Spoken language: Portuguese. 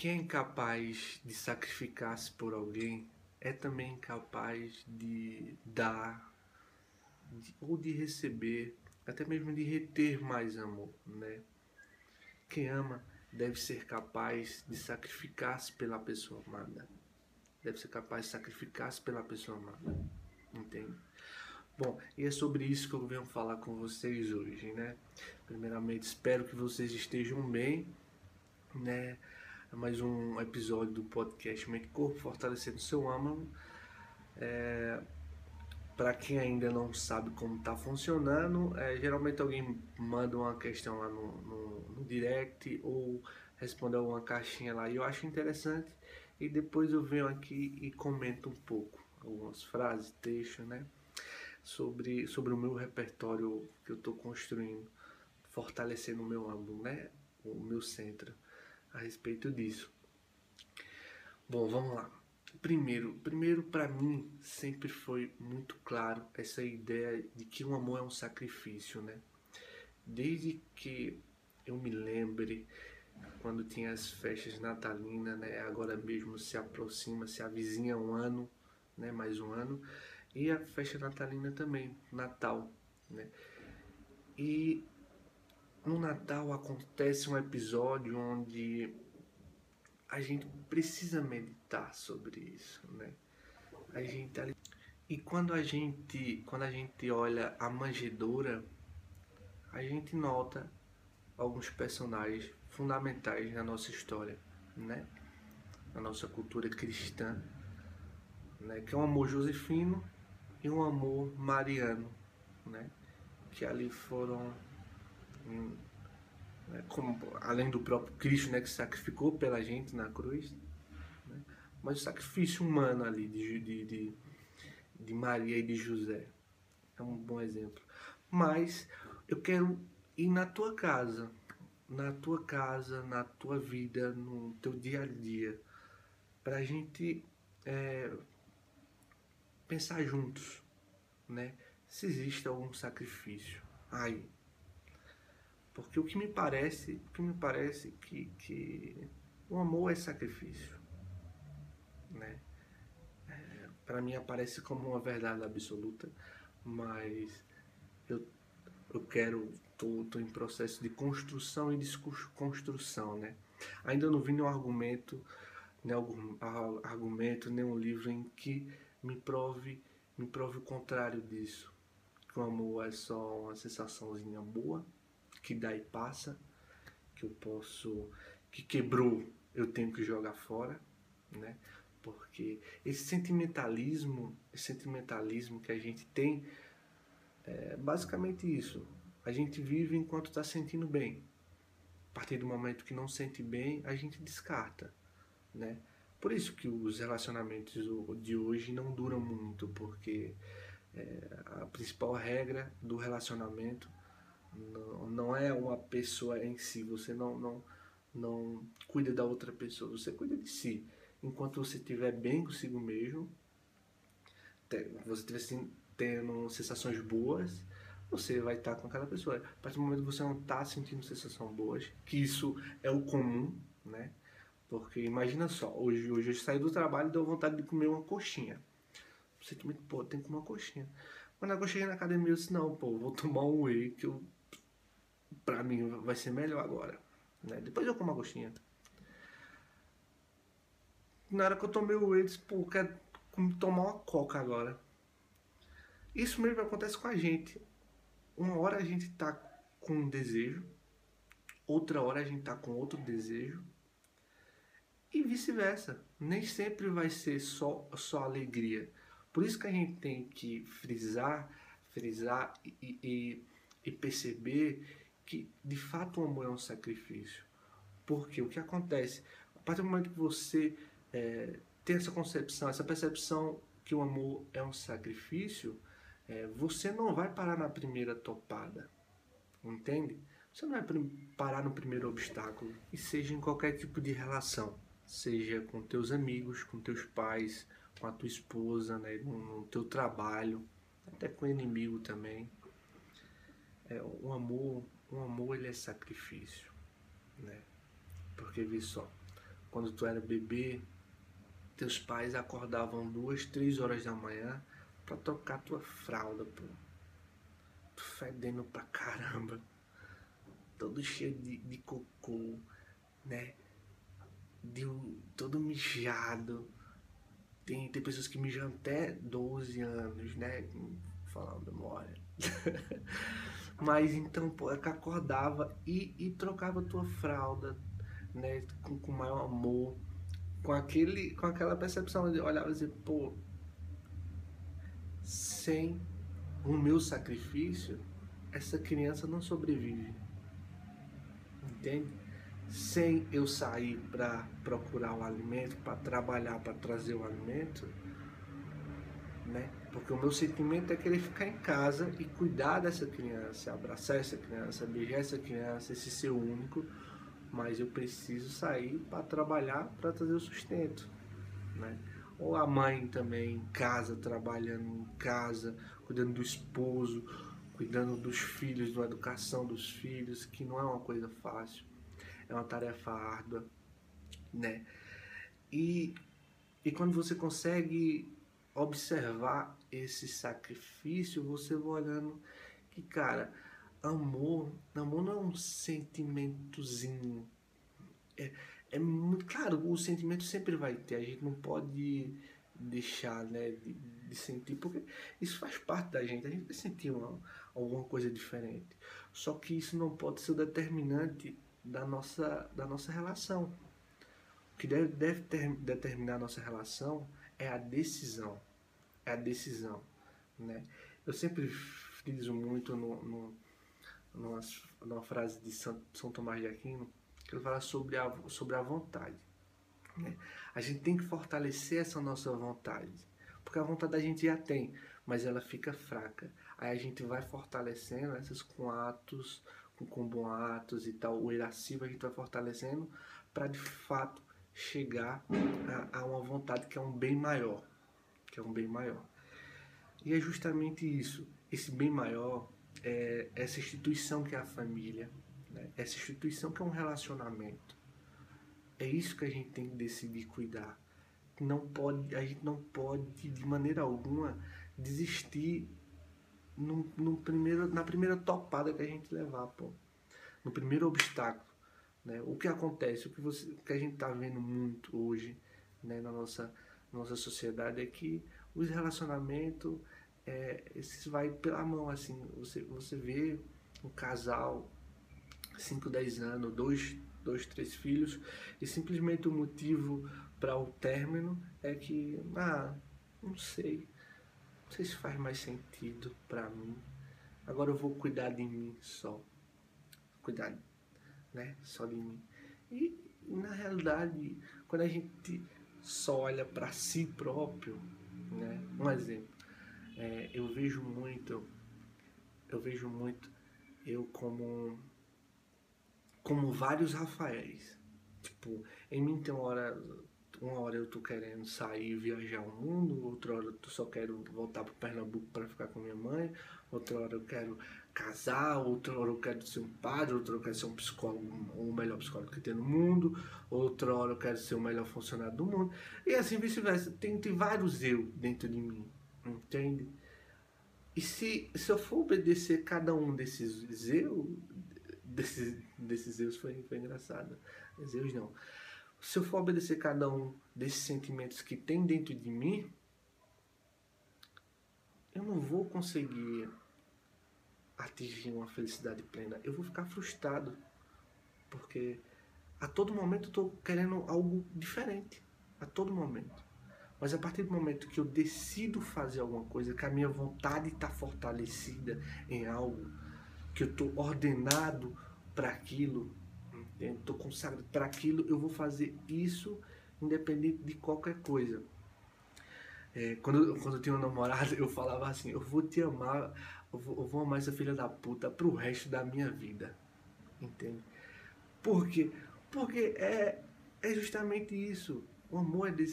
quem é incapaz de sacrificar-se por alguém é também incapaz de dar de, ou de receber, até mesmo de reter mais amor, né? Quem ama deve ser capaz de sacrificar-se pela pessoa amada. Deve ser capaz de sacrificar-se pela pessoa amada. Entende? Bom, e é sobre isso que eu venho falar com vocês hoje, né? Primeiramente, espero que vocês estejam bem, né? Mais um episódio do podcast Mente Corpo Fortalecendo Seu Âmago. É, para quem ainda não sabe como está funcionando, é, geralmente alguém manda uma questão lá no, no, no, direct ou responde alguma caixinha lá e eu acho interessante e depois eu venho aqui e comento um pouco algumas frases, textos, né, sobre, sobre o meu repertório que eu estou construindo, fortalecendo o meu âmbito, né, o meu centro a respeito disso. Bom, vamos lá. Primeiro, primeiro para mim sempre foi muito claro essa ideia de que o amor é um sacrifício, né? Desde que eu me lembre quando tinha as festas natalinas, né? Agora mesmo se aproxima, se avizinha um ano, né? Mais um ano e a festa natalina também, Natal, né? E no Natal acontece um episódio onde a gente precisa meditar sobre isso, né? A gente tá e quando a gente quando a gente olha a manjedoura, a gente nota alguns personagens fundamentais na nossa história, né? Na nossa cultura cristã, né? Que é um amor josefino e um amor mariano, né? Que ali foram como, além do próprio Cristo né, que sacrificou pela gente na cruz, né, mas o sacrifício humano ali de, de, de, de Maria e de José é um bom exemplo. Mas eu quero ir na tua casa, na tua casa, na tua vida, no teu dia a dia, para a gente é, pensar juntos, né? Se existe algum sacrifício aí porque o que me parece, o que me parece que, que o amor é sacrifício, né? É, para mim aparece como uma verdade absoluta, mas eu, eu quero, tô, tô em processo de construção e desconstrução, né? Ainda não vi nenhum argumento, nenhum argumento, nenhum livro em que me prove, me prove o contrário disso. Que o amor é só uma sensaçãozinha boa, que e passa, que eu posso, que quebrou, eu tenho que jogar fora, né? Porque esse sentimentalismo, esse sentimentalismo que a gente tem, é basicamente isso. A gente vive enquanto está sentindo bem. A partir do momento que não sente bem, a gente descarta, né? Por isso que os relacionamentos de hoje não duram muito, porque é, a principal regra do relacionamento não, não é uma pessoa em si, você não, não, não cuida da outra pessoa, você cuida de si. Enquanto você estiver bem consigo mesmo, você estiver tendo sensações boas, você vai estar com aquela pessoa. A partir do momento que você não está sentindo sensações boas, que isso é o comum, né? Porque imagina só, hoje, hoje eu saí do trabalho e deu vontade de comer uma coxinha. Você também, pô, tem que comer uma coxinha. Na eu cheguei na academia, eu disse, não, pô, vou tomar um whey que eu para mim vai ser melhor agora. Né? Depois eu como a coxinha. Na hora que eu tomei o whey, eu disse, pô, quero tomar uma coca agora. Isso mesmo acontece com a gente. Uma hora a gente tá com um desejo, outra hora a gente tá com outro desejo. E vice-versa. Nem sempre vai ser só, só alegria. Por isso que a gente tem que frisar, frisar e, e, e perceber que de fato o amor é um sacrifício. Porque o que acontece? A partir do momento que você é, tem essa concepção, essa percepção que o amor é um sacrifício, é, você não vai parar na primeira topada. Entende? Você não vai parar no primeiro obstáculo. E seja em qualquer tipo de relação. Seja com teus amigos, com teus pais, com a tua esposa, né, no, teu trabalho, até com o inimigo também. É, o amor o amor ele é sacrifício, né? Porque vê só, quando tu era bebê, teus pais acordavam duas, três horas da manhã para trocar tua fralda, pô. Tu fedendo pra caramba. Todo cheio de, de cocô, né? De, todo mijado. Tem, tem pessoas que mijam até 12 anos, né? Falar memória. Mas então, pô, é que acordava e, e trocava tua fralda, né? Com, com maior amor. Com, aquele, com aquela percepção de olhar e dizer, pô, sem o meu sacrifício, essa criança não sobrevive. Entende? Sem eu sair para procurar o alimento, para trabalhar, para trazer o alimento, né? Porque o meu sentimento é querer ficar em casa e cuidar dessa criança, abraçar essa criança, beijar essa criança, esse ser único, mas eu preciso sair para trabalhar, para trazer o sustento, né? Ou a mãe também em casa, trabalhando em casa, cuidando do esposo, cuidando dos filhos, da educação dos filhos, que não é uma coisa fácil, é uma tarefa árdua, né? E, e quando você consegue observar esse sacrifício, você vai olhando que, cara, amor, amor não é um sentimentozinho. É, é muito claro, o sentimento sempre vai ter, a gente não pode deixar né, de, de sentir, porque isso faz parte da gente, a gente vai sentir uma, alguma coisa diferente. Só que isso não pode ser o determinante da nossa, da nossa relação. O que deve, deve ter, determinar a nossa relação é a decisão. É a decisão. Né? Eu sempre friso muito no, no, numa, numa frase de São, São Tomás de Aquino, que ele fala sobre a, sobre a vontade. Né? A gente tem que fortalecer essa nossa vontade. Porque a vontade a gente já tem, mas ela fica fraca. Aí a gente vai fortalecendo essas com atos, com, com bons atos e tal. O irascível a gente vai fortalecendo para de fato chegar a, a uma vontade que é um bem maior que é um bem maior. E é justamente isso, esse bem maior, é essa instituição que é a família, né? essa instituição que é um relacionamento. É isso que a gente tem que decidir cuidar. Não pode, a gente não pode de maneira alguma desistir no, no primeiro, na primeira topada que a gente levar, pô. no primeiro obstáculo. Né? O que acontece, o que, você, o que a gente está vendo muito hoje né, na nossa nossa sociedade é que os relacionamentos é, esses vai pela mão assim você você vê um casal 5, 10 anos dois dois três filhos e simplesmente o motivo para o término é que ah não sei não sei se faz mais sentido para mim agora eu vou cuidar de mim só cuidar né só de mim e na realidade quando a gente só olha para si próprio, né? Um exemplo, é, eu vejo muito, eu vejo muito eu como como vários Rafaéis. Tipo, em mim tem uma hora, uma hora eu tô querendo sair e viajar o mundo, outra hora eu só quero voltar pro Pernambuco para ficar com minha mãe, outra hora eu quero casar, outra hora eu quero ser um padre, outra hora eu quero ser um psicólogo, o melhor psicólogo que tem no mundo, outra hora eu quero ser o melhor funcionário do mundo, e assim vice-versa. Tem, tem vários eu dentro de mim, entende? E se, se eu for obedecer cada um desses eu, desses, desses eus foi, foi engraçado, eus não. Se eu for obedecer cada um desses sentimentos que tem dentro de mim, eu não vou conseguir atingir uma felicidade plena, eu vou ficar frustrado. Porque a todo momento eu estou querendo algo diferente. A todo momento. Mas a partir do momento que eu decido fazer alguma coisa, que a minha vontade está fortalecida em algo, que eu estou ordenado para aquilo, estou consagrado para aquilo, eu vou fazer isso independente de qualquer coisa. É, quando, quando eu tinha uma namorada, eu falava assim: Eu vou te amar eu vou, eu vou amar essa filha da puta pro resto da minha vida. Entende? Por quê? Porque é, é justamente isso. O amor é decisão.